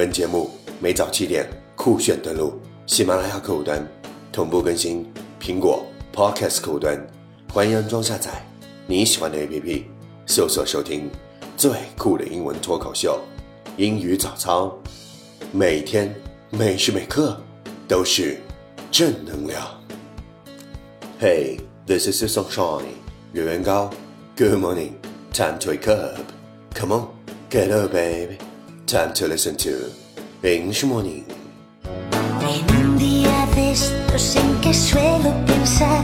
本节目每早七点酷炫登录喜马拉雅客户端，同步更新苹果 Podcast 客户端，欢迎安装下载你喜欢的 APP，搜索收听最酷的英文脱口秀——英语早操，每天每时每刻都是正能量。Hey, this is sunshine. 月圆高，Good morning. Time to wake up. Come on, get up, baby. Time to listen to English Morning. En un día de estos en que suelo pensar,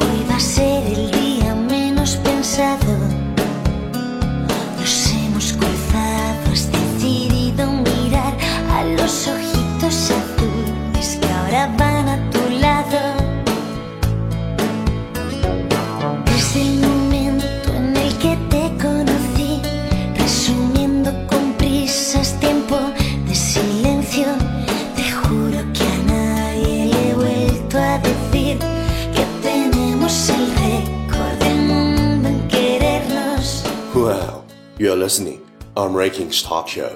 hoy va a ser el día menos pensado. on Rankings Talk Show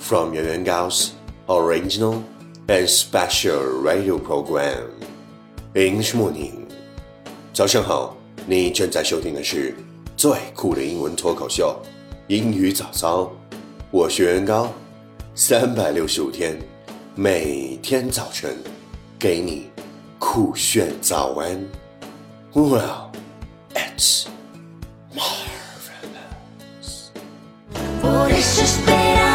from Yuan Gao's original and special radio program English Morning. 早上好，你正在收听的是最酷的英文脱口秀英语早操，我是袁高，三百六十五天，每天早晨给你酷炫早安。Well, it's Por eso esperaba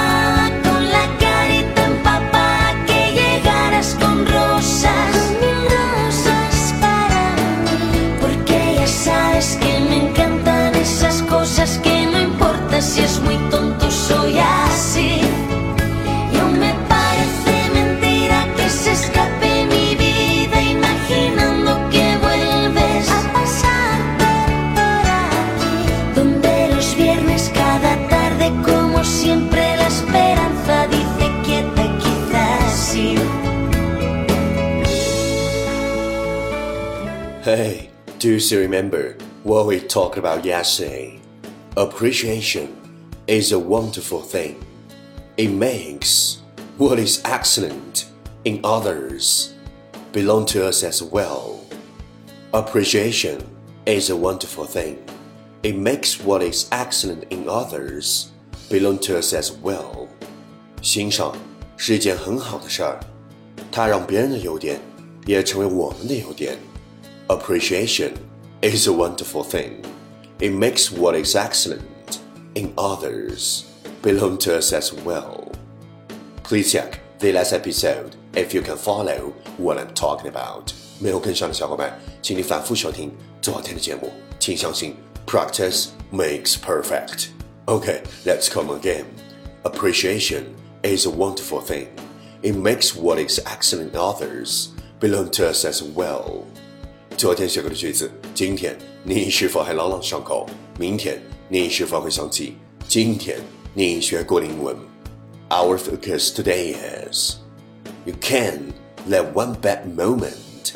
do you still remember what we talked about yesterday? Appreciation is a wonderful thing. It makes what is excellent in others belong to us as well. Appreciation is a wonderful thing. It makes what is excellent in others belong to us as well. 欣赏是一件很好的事儿，它让别人的优点也成为我们的优点。 Appreciation is a wonderful thing. It makes what is excellent in others belong to us as well. Please check the last episode if you can follow what I'm talking about. 没有跟上的小伙伴，请你反复收听昨天的节目。请相信，practice makes perfect. Okay, let's come again. Appreciation is a wonderful thing. It makes what is excellent in others belong to us as well. 昨天学过的句子，今天你是否还朗朗上口？明天你是否会想起今天你学过的英文？Our focus today is you can't let one bad moment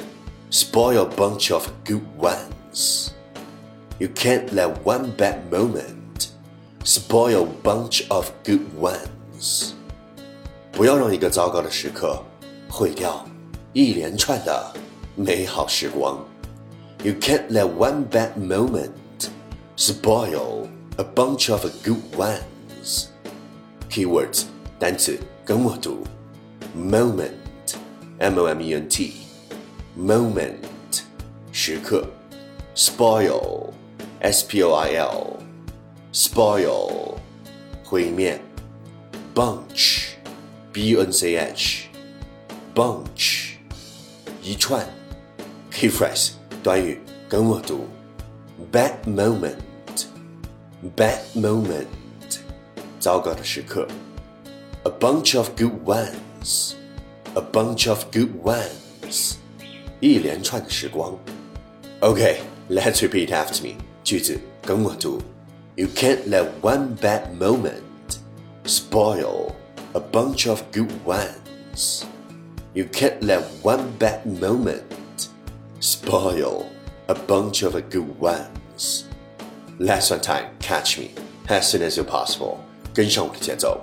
spoil a bunch of good ones. You can't let one bad moment spoil a bunch of good ones. 不要让一个糟糕的时刻毁掉一连串的美好时光。You can't let one bad moment spoil a bunch of good ones. Keywords 单词跟我读，moment，m o m e n t，moment 时刻，spoil，s p o i l，spoil 毁灭，bunch，b u n c h，bunch 一串，key phrase 短语跟我读，bad moment，bad moment，糟糕的时刻，a bunch of good ones，a bunch of good ones，一连串的时光。Okay，let's repeat after me，句子跟我读，You can't let one bad moment spoil a bunch of good ones. You can't let one bad moment spoil a bunch of good ones. Last one time, catch me as soon as you possible. 跟上我的节奏。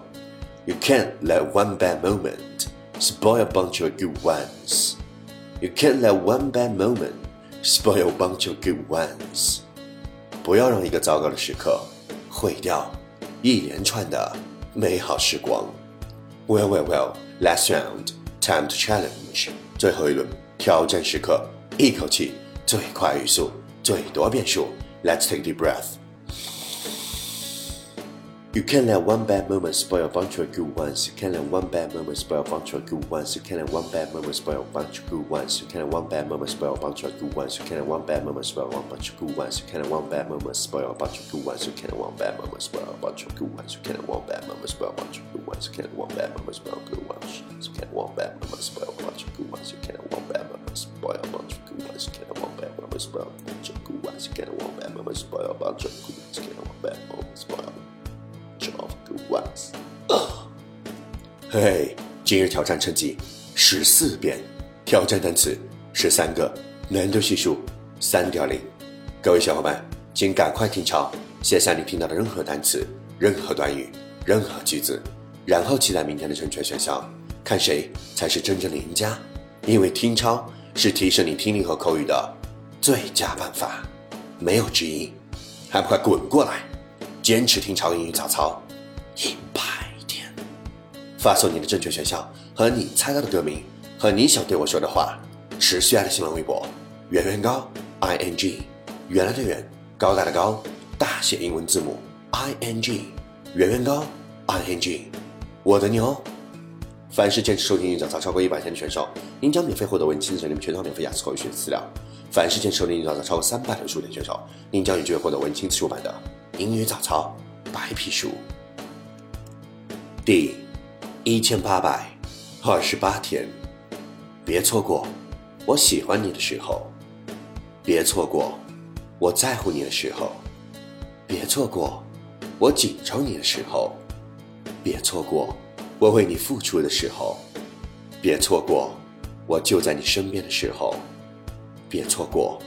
You can't let one bad moment spoil a bunch of good ones. You can't let one bad moment spoil a bunch of good ones. 不要让一个糟糕的时刻毁掉一连串的美好时光。Well, well, well. Last round, time to challenge. 最后一轮挑战时刻， 一口气最快语速，最多变数。Let's take the breath. You can't let one bad moment spoil a bunch of good ones. You can't let one bad moment spoil a bunch of good ones. You can't let one bad moment spoil a bunch of good ones. You can't let one bad moment spoil a bunch of good ones. You can't let one bad moment spoil one bunch of good ones. You can't let one bad moment spoil a bunch of good ones. You can't let one bad moment spoil a bunch of good ones. You can't let one bad moment spoil a bunch of good ones. You can't let one bad moment spoil good ones. You can't let one bad moment spoil a bunch of good ones. You can't let one bad moment spoil a bunch of good ones. You can't let one bad moment spoil a bunch of good ones. You can't let one bad moment spoil a bunch of good ones. You can't let one bad moment spoil of good ones。嘿，今日挑战成绩十四遍，挑战单词十三个，难度系数三点零。各位小伙伴，请赶快听抄，写下你听到的任何单词、任何短语、任何句子，然后期待明天的正确选项，看谁才是真正的赢家。因为听抄是提升你听力和口语的最佳办法，没有之一。还不快滚过来！坚持听潮英语早操一百天，发送你的正确选项和你猜到的歌名和你想对我说的话，持续爱的新浪微博圆圆高 i n g 原来的圆高大的高大写英文字母 i n g 圆圆高 i n g 我的牛。凡是坚持收听英语早操超过一百天的选手，您将免费获得为亲自整理全套免费雅思口语学习资料。凡是坚持收听英语早操超过三百天数的选手，您将有机会获得为亲自出版的。英语早操白皮书。第一千八百二十八天，别错过我喜欢你的时候，别错过我在乎你的时候，别错过我紧张你的时候，别错过我为你付出的时候，别错过我就在你身边的时候，别错过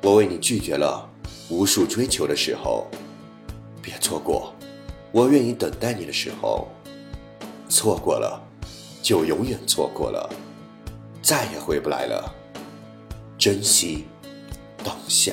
我为你拒绝了无数追求的时候。别错过，我愿意等待你的时候。错过了，就永远错过了，再也回不来了。珍惜当下。